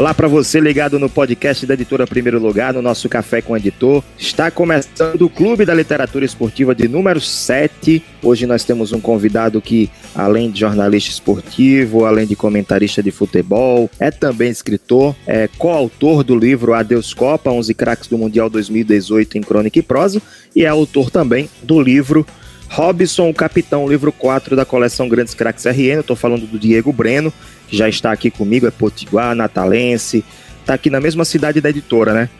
Olá para você ligado no podcast da Editora Primeiro Lugar, no nosso Café com Editor. Está começando o Clube da Literatura Esportiva de número 7. Hoje nós temos um convidado que, além de jornalista esportivo, além de comentarista de futebol, é também escritor, é coautor do livro Adeus Copa, 11 craques do Mundial 2018 em crônica e prosa, e é autor também do livro Robson, o Capitão, livro 4 da coleção Grandes Craques RN. Estou falando do Diego Breno, que já está aqui comigo, é potiguar, natalense, está aqui na mesma cidade da editora, né?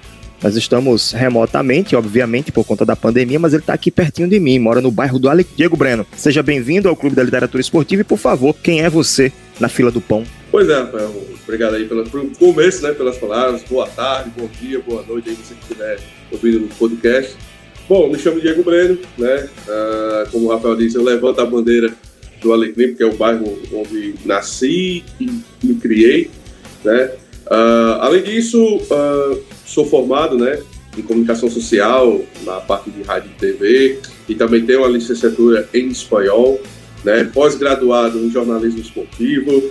Nós estamos remotamente, obviamente, por conta da pandemia, mas ele está aqui pertinho de mim, mora no bairro do Ale... Diego Breno. Seja bem-vindo ao Clube da Literatura Esportiva e, por favor, quem é você na fila do pão? Pois é, Rafael. Obrigado aí pelo, pelo começo, né, pelas palavras. Boa tarde, bom dia, boa noite aí, você que estiver ouvindo no podcast. Bom, me chamo Diego Breno, né? Ah, como o Rafael disse, eu levanto a bandeira do Alecrim, que é o bairro onde nasci e me criei, né? Uh, além disso, uh, sou formado, né, em comunicação social, na parte de rádio e TV, e também tenho uma licenciatura em espanhol, né, pós-graduado em jornalismo esportivo.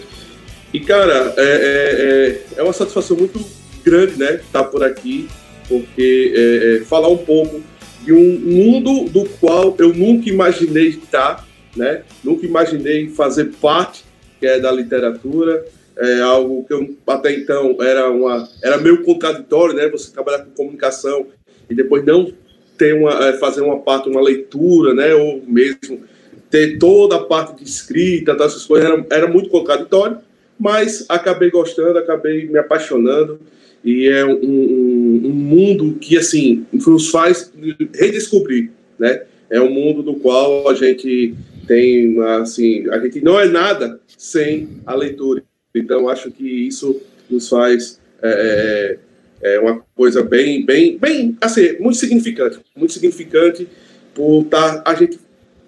E, cara, é, é, é, é uma satisfação muito grande, né, estar por aqui, porque é, é, falar um pouco de um mundo do qual eu nunca imaginei estar, né? Nunca imaginei fazer parte, que é da literatura, é algo que eu até então era uma era meio contraditório, né? Você trabalhar com comunicação e depois não ter uma é, fazer uma parte uma leitura, né? Ou mesmo ter toda a parte de escrita, essas coisas era, era muito contraditório, mas acabei gostando, acabei me apaixonando e é um, um, um mundo que assim nos faz redescobrir, né? É um mundo do qual a gente tem assim, a gente não é nada sem a leitura. Então acho que isso nos faz é, é, é uma coisa bem, bem, bem, assim, muito significante, muito significante por tá, a gente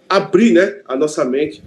abrir, né, a nossa mente.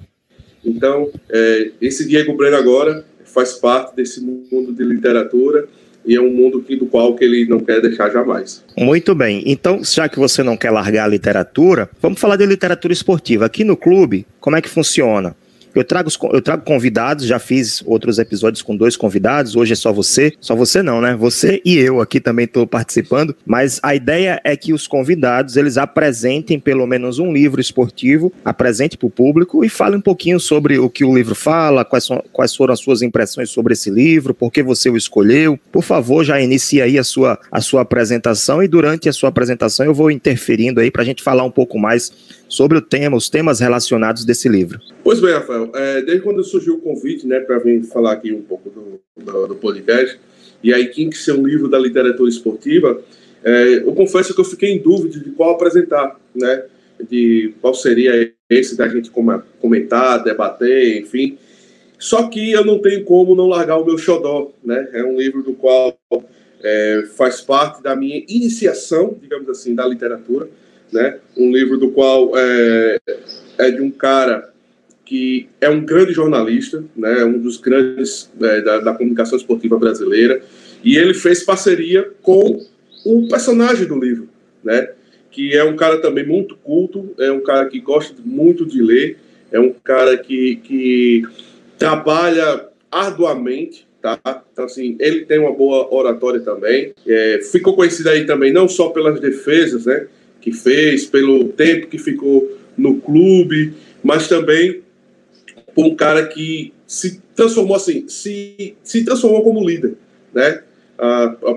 Então é, esse Diego Breno agora faz parte desse mundo de literatura e é um mundo que, do qual que ele não quer deixar jamais. Muito bem. Então, já que você não quer largar a literatura, vamos falar de literatura esportiva. Aqui no clube, como é que funciona? Eu trago, eu trago convidados, já fiz outros episódios com dois convidados, hoje é só você. Só você não, né? Você e eu aqui também estou participando, mas a ideia é que os convidados eles apresentem pelo menos um livro esportivo, apresente para o público e fale um pouquinho sobre o que o livro fala, quais, são, quais foram as suas impressões sobre esse livro, por que você o escolheu. Por favor, já inicie aí a sua, a sua apresentação e durante a sua apresentação eu vou interferindo aí para a gente falar um pouco mais sobre o tema, os temas relacionados desse livro. Pois bem, Rafael, é, desde quando surgiu o convite, né, para vir falar aqui um pouco do, do, do, podcast, e aí quem que ser um livro da literatura esportiva, é, eu confesso que eu fiquei em dúvida de qual apresentar, né, de qual seria esse da gente comentar, debater, enfim. Só que eu não tenho como não largar o meu xodó, né, é um livro do qual é, faz parte da minha iniciação, digamos assim, da literatura, né? Um livro do qual é, é de um cara que é um grande jornalista, né? Um dos grandes é, da, da comunicação esportiva brasileira e ele fez parceria com o personagem do livro, né? Que é um cara também muito culto, é um cara que gosta muito de ler, é um cara que, que trabalha arduamente, tá? Então, assim, ele tem uma boa oratória também. É, ficou conhecido aí também não só pelas defesas, né? Que fez, pelo tempo que ficou no clube, mas também por um cara que se transformou assim, se, se transformou como líder, né?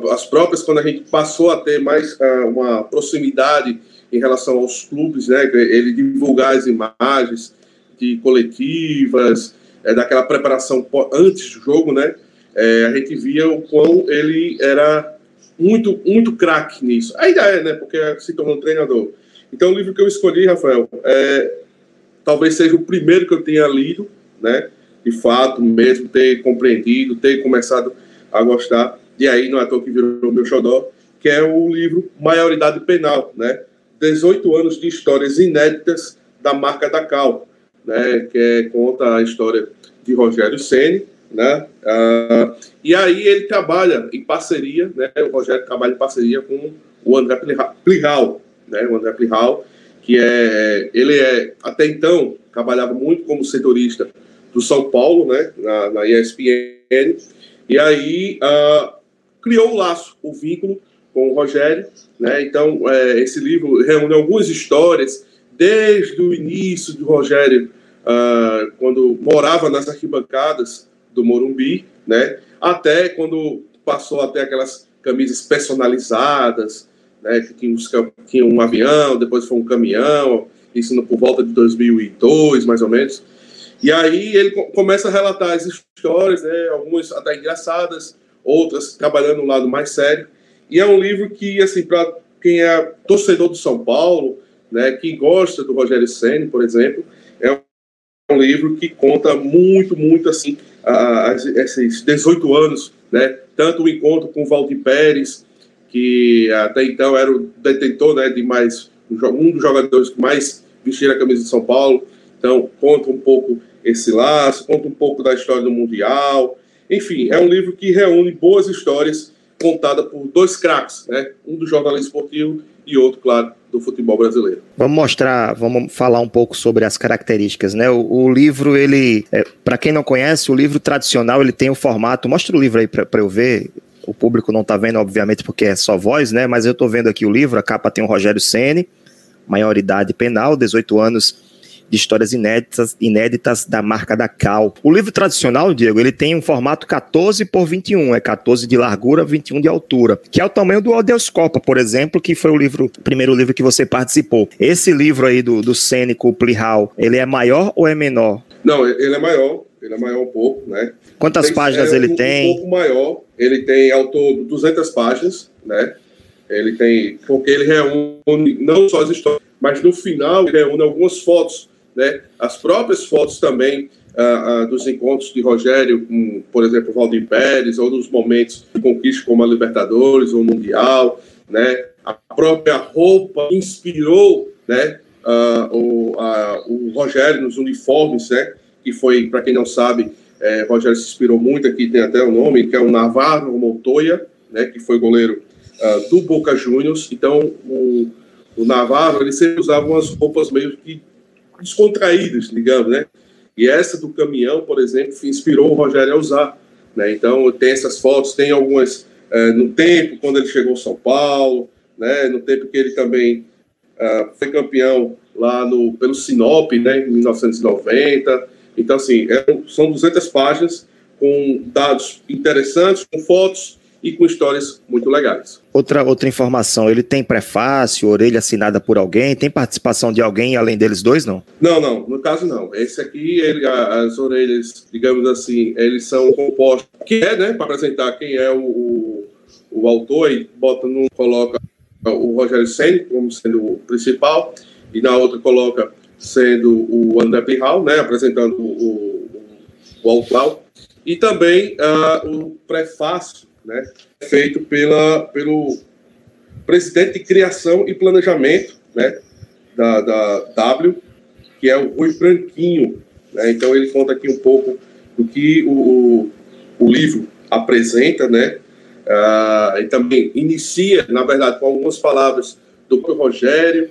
as próprias, quando a gente passou a ter mais uma proximidade em relação aos clubes, né? Ele divulgar as imagens de coletivas, é, daquela preparação antes do jogo, né? É, a gente via o quão ele era muito, muito craque nisso. Ainda é, né? Porque se tornou treinador. Então, o livro que eu escolhi, Rafael, é, talvez seja o primeiro que eu tenha lido, né? De fato, mesmo ter compreendido, ter começado a gostar. E aí, não é toa que virou meu xodó, que é o livro Maioridade Penal, né? 18 anos de histórias inéditas da marca da Cal, né? Que é, conta a história de Rogério Ceni, né? Ah, E aí ele trabalha em parceria, né? O Rogério trabalha em parceria com o André Plihal, né? O André Plihal, que é ele é até então trabalhava muito como setorista do São Paulo, né? Na, na ESPN. E aí uh, criou o laço, o vínculo com o Rogério, né? Então é, esse livro reúne algumas histórias desde o início do Rogério, uh, quando morava nas arquibancadas do Morumbi, né? até quando passou até aquelas camisas personalizadas, né, que tinha, uns, tinha um avião, depois foi um caminhão, isso no, por volta de 2002, mais ou menos. E aí ele começa a relatar as histórias, né, algumas até engraçadas, outras trabalhando um lado mais sério. E é um livro que, assim, para quem é torcedor do São Paulo, né, que gosta do Rogério Ceni, por exemplo, é um livro que conta muito, muito, assim, esses 18 anos, né? Tanto o encontro com o Valdir Pérez, que até então era o detentor né, de mais um dos jogadores que mais vestiram a camisa de São Paulo. Então, conta um pouco esse laço, conta um pouco da história do Mundial. Enfim, é um livro que reúne boas histórias contadas por dois craques, né? Um do jornalismo esportivo e outro, claro, do futebol brasileiro. Vamos mostrar, vamos falar um pouco sobre as características, né? O, o livro, ele, é, para quem não conhece, o livro tradicional, ele tem o formato. Mostra o livro aí para eu ver. O público não está vendo, obviamente, porque é só voz, né? Mas eu estou vendo aqui o livro. A capa tem o Rogério Ceni, maioridade penal, 18 anos de histórias inéditas, inéditas da marca da Cal. O livro tradicional, Diego, ele tem um formato 14 por 21, é 14 de largura, 21 de altura, que é o tamanho do Odeuscopa, por exemplo, que foi o livro, o primeiro livro que você participou. Esse livro aí do, do Cênico Plihal, ele é maior ou é menor? Não, ele é maior, ele é maior um pouco, né? Quantas tem, páginas é, ele um, tem? Um pouco maior, ele tem ao todo 200 páginas, né? Ele tem, porque ele reúne não só as histórias, mas no final ele reúne algumas fotos né? As próprias fotos também uh, uh, dos encontros de Rogério com, por exemplo, Valdir Pérez, ou dos momentos de conquista como a Libertadores ou Mundial, né? A própria roupa inspirou, né? Uh, o, o Rogério nos uniformes, né? Que foi, para quem não sabe, é, Rogério se inspirou muito aqui, tem até o nome, que é o Navarro Montoya, né? Que foi goleiro do Boca Juniors. Então, o, o Navarro, ele sempre usava umas roupas meio que descontraídas, digamos, né? E essa do caminhão, por exemplo, inspirou o Rogério a usar. Né? Então, tem essas fotos, tem algumas é, no tempo, quando ele chegou ao São Paulo, né? no tempo que ele também uh, foi campeão lá no, pelo Sinop, né? em 1990. Então, assim, é, são 200 páginas com dados interessantes, com fotos e com histórias muito legais. Outra, outra informação, ele tem prefácio, orelha assinada por alguém, tem participação de alguém além deles dois, não? Não, não, no caso não. Esse aqui, ele, as orelhas, digamos assim, eles são compostos, que é, né, para apresentar quem é o, o, o autor, e bota num, coloca o Rogério Senni como sendo o principal, e na outra coloca sendo o André Pirral, né, apresentando o, o, o autor, e também uh, o prefácio né, feito pela, pelo presidente de criação e planejamento né, da, da W, que é o Rui Branquinho. Né, então, ele conta aqui um pouco do que o, o livro apresenta, né, uh, e também inicia, na verdade, com algumas palavras do próprio Rogério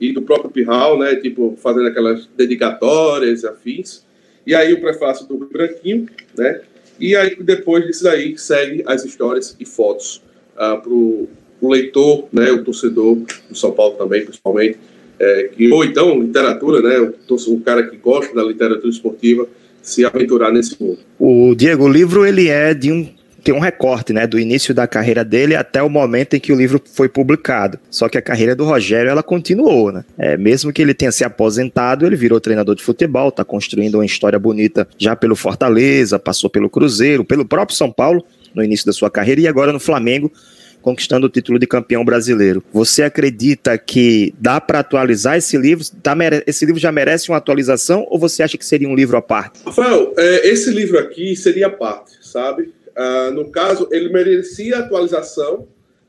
e do próprio Pirral, né, tipo, fazendo aquelas dedicatórias afins. E aí o prefácio do Branquinho, né, e aí, depois disso daí, segue as histórias e fotos ah, para o leitor, né, o torcedor do São Paulo também, principalmente, é, que, ou então literatura, né, o cara que gosta da literatura esportiva, se aventurar nesse mundo. O Diego, o livro ele é de um tem um recorte, né, do início da carreira dele até o momento em que o livro foi publicado. Só que a carreira do Rogério ela continuou, né? É, mesmo que ele tenha se aposentado, ele virou treinador de futebol, está construindo uma história bonita já pelo Fortaleza, passou pelo Cruzeiro, pelo próprio São Paulo no início da sua carreira e agora no Flamengo conquistando o título de campeão brasileiro. Você acredita que dá para atualizar esse livro? Tá, esse livro já merece uma atualização ou você acha que seria um livro à parte? Rafael, é, esse livro aqui seria à parte, sabe? Ah, no caso, ele merecia atualização,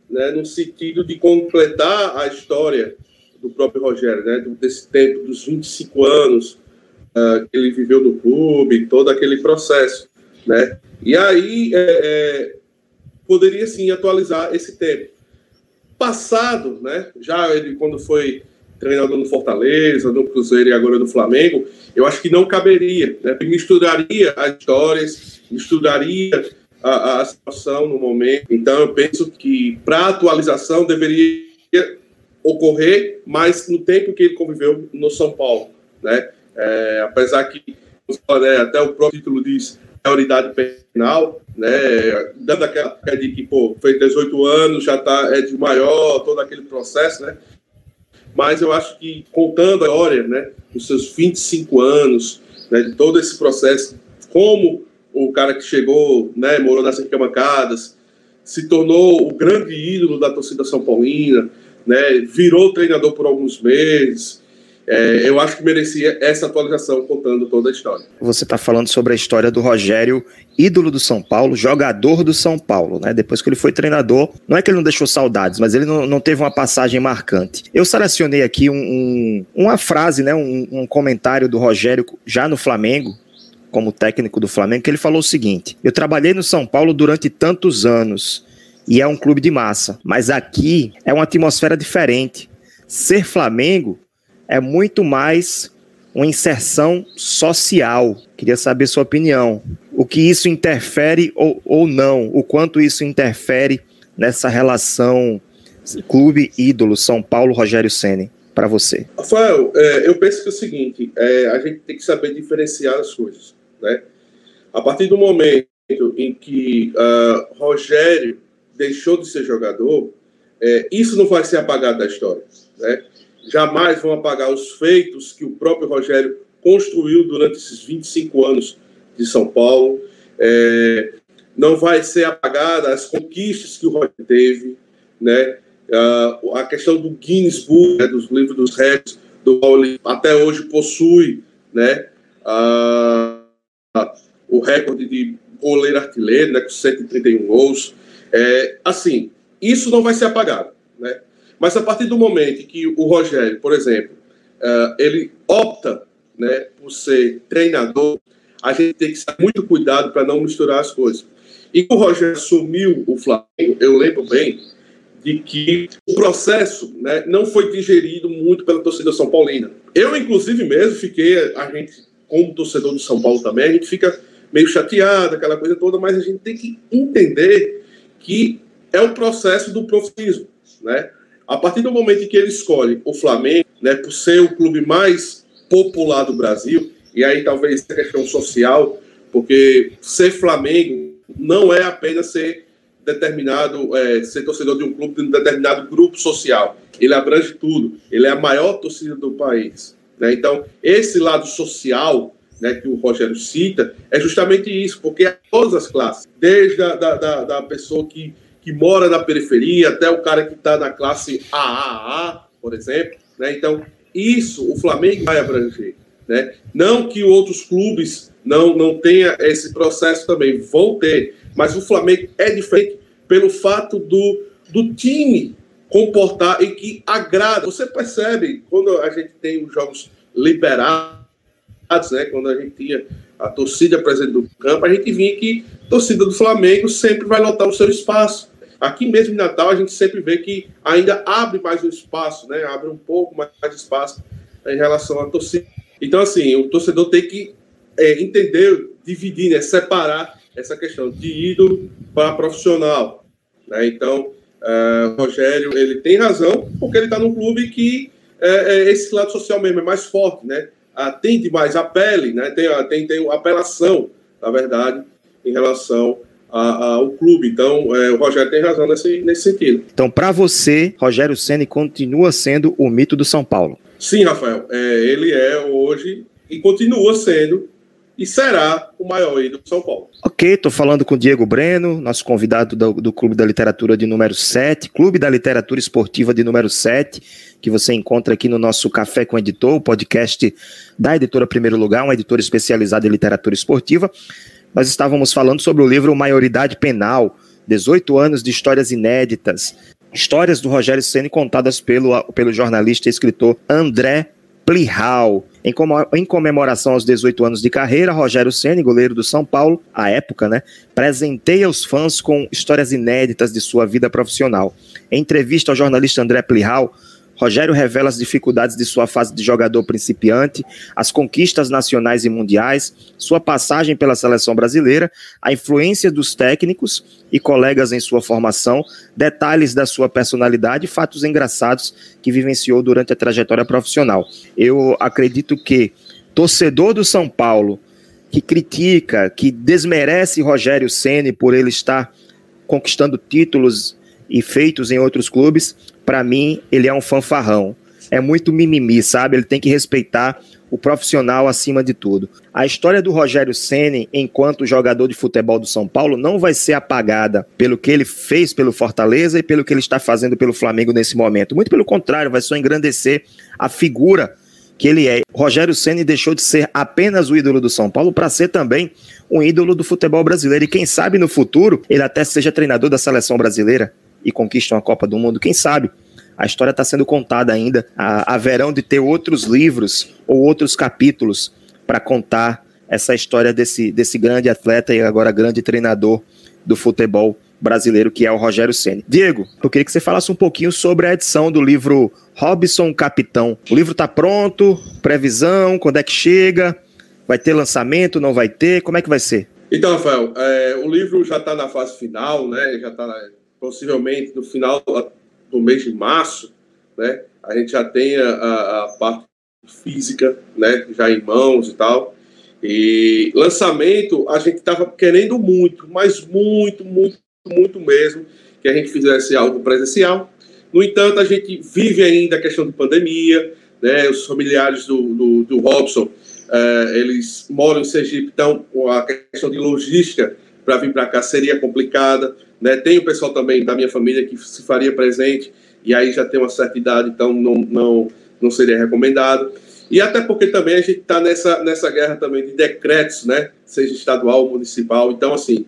né, no sentido de completar a história do próprio Rogério, né, desse tempo dos 25 anos uh, que ele viveu no clube, todo aquele processo. né? E aí é, é, poderia sim atualizar esse tempo. Passado, né? Já ele quando foi treinador no Fortaleza, no Cruzeiro e agora no Flamengo, eu acho que não caberia, né? Misturaria as histórias, misturaria a, a situação no momento. Então eu penso que para atualização deveria ocorrer, mas no tempo que ele conviveu no São Paulo, né? É, apesar que né, até o próprio título diz maioridade penal, né, dando aquela de que, pô, fez 18 anos, já tá, é de maior, todo aquele processo, né, mas eu acho que contando a história, né, os seus 25 anos, né, de todo esse processo, como o cara que chegou, né, morou nessas arquibancadas, se tornou o grande ídolo da torcida São Paulina, né, virou treinador por alguns meses, é, eu acho que merecia essa atualização contando toda a história. Você está falando sobre a história do Rogério, ídolo do São Paulo, jogador do São Paulo, né? Depois que ele foi treinador, não é que ele não deixou saudades, mas ele não, não teve uma passagem marcante. Eu selecionei aqui um, um, uma frase, né? Um, um comentário do Rogério já no Flamengo, como técnico do Flamengo, que ele falou o seguinte: Eu trabalhei no São Paulo durante tantos anos e é um clube de massa, mas aqui é uma atmosfera diferente. Ser Flamengo é muito mais uma inserção social. Queria saber sua opinião. O que isso interfere ou, ou não? O quanto isso interfere nessa relação clube ídolo São Paulo Rogério Ceni para você? Rafael, é, eu penso que é o seguinte: é, a gente tem que saber diferenciar as coisas, né? A partir do momento em que uh, Rogério deixou de ser jogador, é, isso não vai ser apagado da história, né? jamais vão apagar os feitos que o próprio Rogério construiu durante esses 25 anos de São Paulo. É, não vai ser apagada as conquistas que o Rogério teve, né? Uh, a questão do Guinness Book, né, dos livros dos recordes, do qual ele até hoje possui, né? Uh, o recorde de goleiro artilheiro, né, com 131 gols. É, assim, isso não vai ser apagado, né? Mas a partir do momento que o Rogério, por exemplo, uh, ele opta né, por ser treinador, a gente tem que ter muito cuidado para não misturar as coisas. E o Rogério assumiu o Flamengo, eu lembro bem de que o processo né, não foi digerido muito pela torcida São Paulina. Eu, inclusive, mesmo fiquei, a gente, como torcedor do São Paulo também, a gente fica meio chateado, aquela coisa toda, mas a gente tem que entender que é o processo do profissionalismo, né? A partir do momento em que ele escolhe o Flamengo, né, por ser o clube mais popular do Brasil, e aí talvez a questão social, porque ser Flamengo não é apenas ser determinado, é, ser torcedor de um clube de um determinado grupo social. Ele abrange tudo. Ele é a maior torcida do país. Né? Então, esse lado social né, que o Rogério cita é justamente isso, porque é todas as classes, desde a da, da, da pessoa que que mora na periferia, até o cara que está na classe AAA, por exemplo. Né? Então, isso o Flamengo vai abranger. Né? Não que outros clubes não, não tenha esse processo também, vão ter, mas o Flamengo é diferente pelo fato do, do time comportar e que agrada. Você percebe quando a gente tem os jogos liberados, né? quando a gente tinha a torcida presente do campo, a gente via que a torcida do Flamengo sempre vai lotar o seu espaço. Aqui mesmo em Natal, a gente sempre vê que ainda abre mais o espaço, né? Abre um pouco mais de espaço em relação à torcida. Então, assim, o torcedor tem que é, entender, dividir, né? separar essa questão de ídolo para profissional. Né? Então, uh, Rogério, ele tem razão, porque ele está num clube que é, é, esse lado social mesmo é mais forte, né? Atende mais a pele, né? Tem, tem, tem apelação, na verdade, em relação ao clube. Então, é, o Rogério tem razão nesse, nesse sentido. Então, para você, Rogério Ceni continua sendo o mito do São Paulo? Sim, Rafael. É, ele é hoje e continua sendo e será o maior ídolo do São Paulo. Ok, estou falando com o Diego Breno, nosso convidado do, do, Clube da Literatura de número 7, Clube da Literatura Esportiva de número 7, que você encontra aqui no nosso Café com o Editor, o podcast da editora Primeiro Lugar, uma editora especializada em literatura esportiva nós estávamos falando sobre o livro Maioridade Penal, 18 anos de histórias inéditas, histórias do Rogério Ceni contadas pelo, pelo jornalista e escritor André Plihal. Em, em comemoração aos 18 anos de carreira, Rogério Ceni, goleiro do São Paulo, à época, né, presenteia os fãs com histórias inéditas de sua vida profissional. Em entrevista ao jornalista André Plihal, Rogério revela as dificuldades de sua fase de jogador principiante, as conquistas nacionais e mundiais, sua passagem pela seleção brasileira, a influência dos técnicos e colegas em sua formação, detalhes da sua personalidade e fatos engraçados que vivenciou durante a trajetória profissional. Eu acredito que torcedor do São Paulo que critica, que desmerece Rogério Ceni por ele estar conquistando títulos e feitos em outros clubes, para mim, ele é um fanfarrão. É muito mimimi, sabe? Ele tem que respeitar o profissional acima de tudo. A história do Rogério Ceni enquanto jogador de futebol do São Paulo não vai ser apagada pelo que ele fez pelo Fortaleza e pelo que ele está fazendo pelo Flamengo nesse momento. Muito pelo contrário, vai só engrandecer a figura que ele é. Rogério Ceni deixou de ser apenas o ídolo do São Paulo para ser também um ídolo do futebol brasileiro e quem sabe no futuro ele até seja treinador da seleção brasileira e conquistam a Copa do Mundo, quem sabe? A história está sendo contada ainda. haverão de ter outros livros ou outros capítulos para contar essa história desse, desse grande atleta e agora grande treinador do futebol brasileiro, que é o Rogério Ceni. Diego, eu queria que você falasse um pouquinho sobre a edição do livro Robson Capitão. O livro está pronto? Previsão? Quando é que chega? Vai ter lançamento? Não vai ter? Como é que vai ser? Então, Rafael, é, o livro já está na fase final, né? Já está possivelmente no final do mês de março, né, a gente já tem a, a parte física, né, já em mãos e tal. E lançamento, a gente estava querendo muito, mas muito, muito, muito mesmo, que a gente fizesse algo presencial. No entanto, a gente vive ainda a questão de pandemia, né, os familiares do, do, do Robson, eh, eles moram em Sergipe, então a questão de logística para vir para cá seria complicada. Né? Tem o pessoal também da minha família que se faria presente, e aí já tem uma certa idade, então não, não, não seria recomendado. E até porque também a gente está nessa, nessa guerra também de decretos, né? seja estadual ou municipal. Então, assim,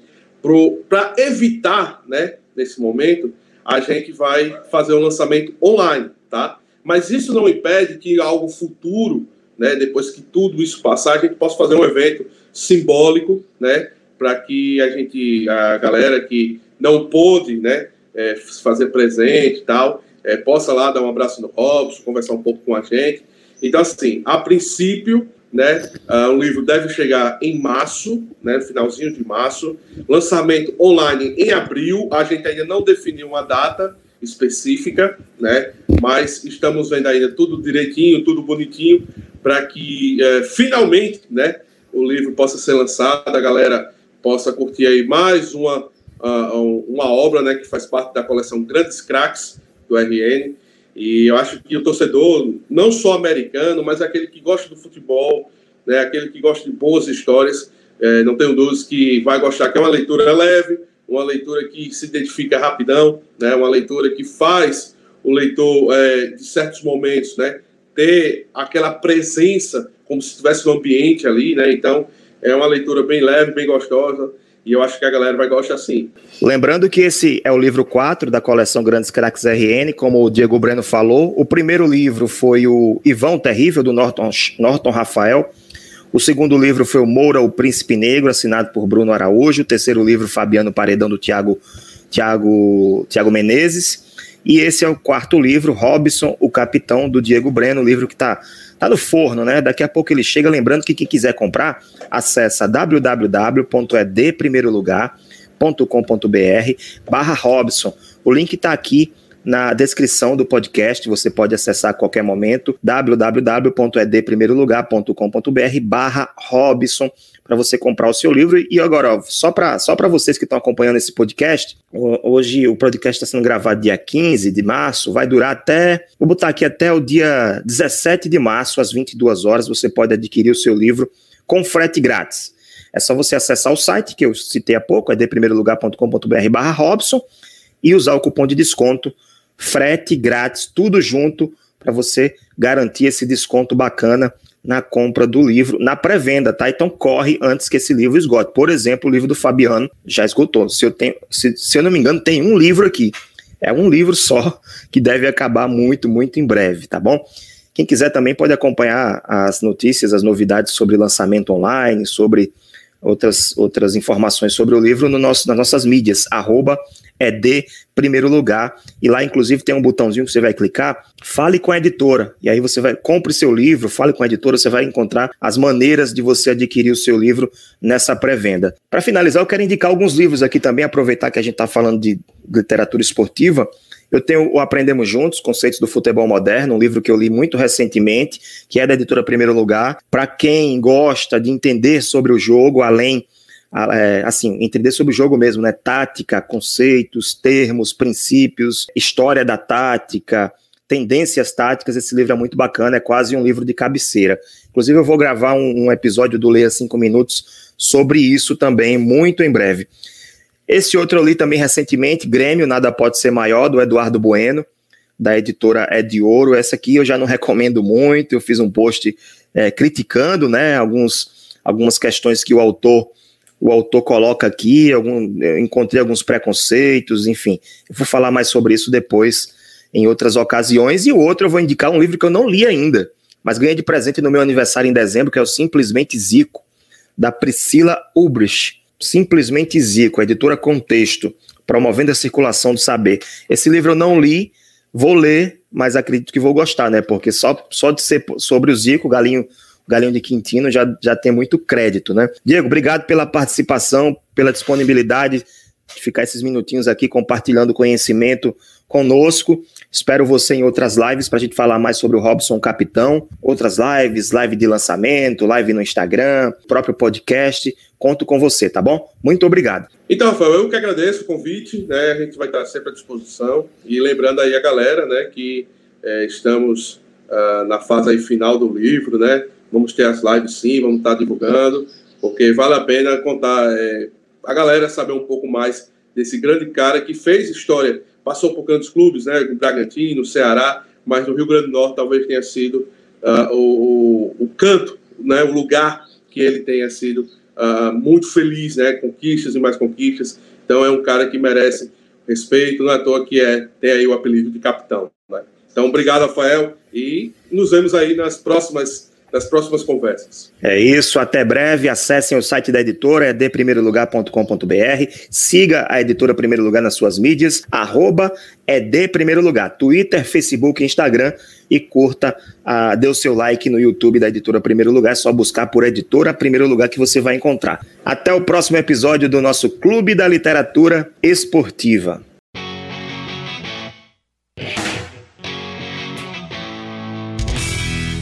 para evitar, né, nesse momento, a gente vai fazer um lançamento online, tá? Mas isso não impede que algo futuro, né, depois que tudo isso passar, a gente possa fazer um evento simbólico, né, para que a gente, a galera que não pôde né, é, fazer presente e tal, é, possa lá dar um abraço no Robson, conversar um pouco com a gente. Então, assim, a princípio, né, uh, o livro deve chegar em março, né, finalzinho de março, lançamento online em abril, a gente ainda não definiu uma data específica, né, mas estamos vendo ainda tudo direitinho, tudo bonitinho, para que uh, finalmente, né, o livro possa ser lançado, a galera possa curtir aí mais uma uh, uma obra né, que faz parte da coleção Grandes Cracks do RN. E eu acho que o torcedor, não só americano, mas aquele que gosta do futebol, né, aquele que gosta de boas histórias, é, não tenho dúvidas que vai gostar, que é uma leitura leve, uma leitura que se identifica rapidão, né, uma leitura que faz o leitor, é, de certos momentos, né, ter aquela presença como se estivesse no ambiente ali, né, então é uma leitura bem leve, bem gostosa, e eu acho que a galera vai gostar sim. Lembrando que esse é o livro 4 da coleção Grandes Cracks RN, como o Diego Breno falou. O primeiro livro foi o Ivão Terrível, do Norton, Norton Rafael. O segundo livro foi o Moura, o Príncipe Negro, assinado por Bruno Araújo. O terceiro livro, Fabiano Paredão, do Tiago Tiago, Tiago Menezes. E esse é o quarto livro, Robson, o Capitão, do Diego Breno, livro que está Tá no forno, né? Daqui a pouco ele chega. Lembrando que quem quiser comprar, acessa www.edprimeirolugar.com.br barra Robson. O link está aqui na descrição do podcast, você pode acessar a qualquer momento, www.edprimeirolugar.com.br barra Robson, para você comprar o seu livro. E agora, ó, só para só vocês que estão acompanhando esse podcast, hoje o podcast está sendo gravado dia 15 de março, vai durar até, vou botar aqui até o dia 17 de março, às 22 horas, você pode adquirir o seu livro com frete grátis. É só você acessar o site que eu citei há pouco, edprimeirolugar.com.br barra Robson, e usar o cupom de desconto frete grátis, tudo junto, para você garantir esse desconto bacana na compra do livro, na pré-venda, tá? Então corre antes que esse livro esgote. Por exemplo, o livro do Fabiano já esgotou. Se eu, tenho, se, se eu não me engano, tem um livro aqui. É um livro só que deve acabar muito, muito em breve, tá bom? Quem quiser também pode acompanhar as notícias, as novidades sobre lançamento online, sobre outras, outras informações sobre o livro no nosso, nas nossas mídias, arroba é de primeiro lugar. E lá, inclusive, tem um botãozinho que você vai clicar, fale com a editora. E aí você vai, compre seu livro, fale com a editora, você vai encontrar as maneiras de você adquirir o seu livro nessa pré-venda. Para finalizar, eu quero indicar alguns livros aqui também, aproveitar que a gente está falando de literatura esportiva. Eu tenho o Aprendemos Juntos, Conceitos do Futebol Moderno, um livro que eu li muito recentemente, que é da editora Primeiro Lugar. Para quem gosta de entender sobre o jogo, além é, assim, entender sobre o jogo mesmo, né? Tática, conceitos, termos, princípios, história da tática, tendências táticas. Esse livro é muito bacana, é quase um livro de cabeceira. Inclusive, eu vou gravar um, um episódio do Leia 5 Minutos sobre isso também, muito em breve. Esse outro eu li também recentemente, Grêmio, Nada Pode Ser Maior, do Eduardo Bueno, da editora É de Ouro. Essa aqui eu já não recomendo muito, eu fiz um post é, criticando né, alguns, algumas questões que o autor o autor coloca aqui, algum, encontrei alguns preconceitos, enfim. Eu vou falar mais sobre isso depois, em outras ocasiões. E o outro eu vou indicar um livro que eu não li ainda, mas ganhei de presente no meu aniversário em dezembro, que é o Simplesmente Zico, da Priscila Ubrich. Simplesmente Zico, editora Contexto, promovendo a circulação do saber. Esse livro eu não li, vou ler, mas acredito que vou gostar, né? Porque só, só de ser sobre o Zico, o Galinho, Galinho de Quintino já, já tem muito crédito, né? Diego, obrigado pela participação, pela disponibilidade de ficar esses minutinhos aqui compartilhando conhecimento conosco. Espero você em outras lives para a gente falar mais sobre o Robson Capitão, outras lives, live de lançamento, live no Instagram, próprio podcast. Conto com você, tá bom? Muito obrigado. Então, Rafael, eu que agradeço o convite, né? A gente vai estar sempre à disposição. E lembrando aí a galera, né, que é, estamos uh, na fase final do livro, né? Vamos ter as lives sim, vamos estar divulgando, porque vale a pena contar, é, a galera saber um pouco mais desse grande cara que fez história passou por grandes clubes, né, o Bragantino, o Ceará, mas no Rio Grande do Norte talvez tenha sido uh, o, o, canto, né, o lugar que ele tenha sido uh, muito feliz, né, conquistas e mais conquistas. Então é um cara que merece respeito, não é à toa que é, tem aí o apelido de capitão. Né? Então obrigado, Rafael, e nos vemos aí nas próximas das próximas conversas. É isso, até breve. Acessem o site da editora, é deprimeirolugar.com.br. Siga a editora Primeiro Lugar nas suas mídias, arroba é de Primeiro Lugar, Twitter, Facebook, Instagram e curta, uh, dê o seu like no YouTube da editora Primeiro Lugar. É só buscar por editora Primeiro Lugar que você vai encontrar. Até o próximo episódio do nosso Clube da Literatura Esportiva.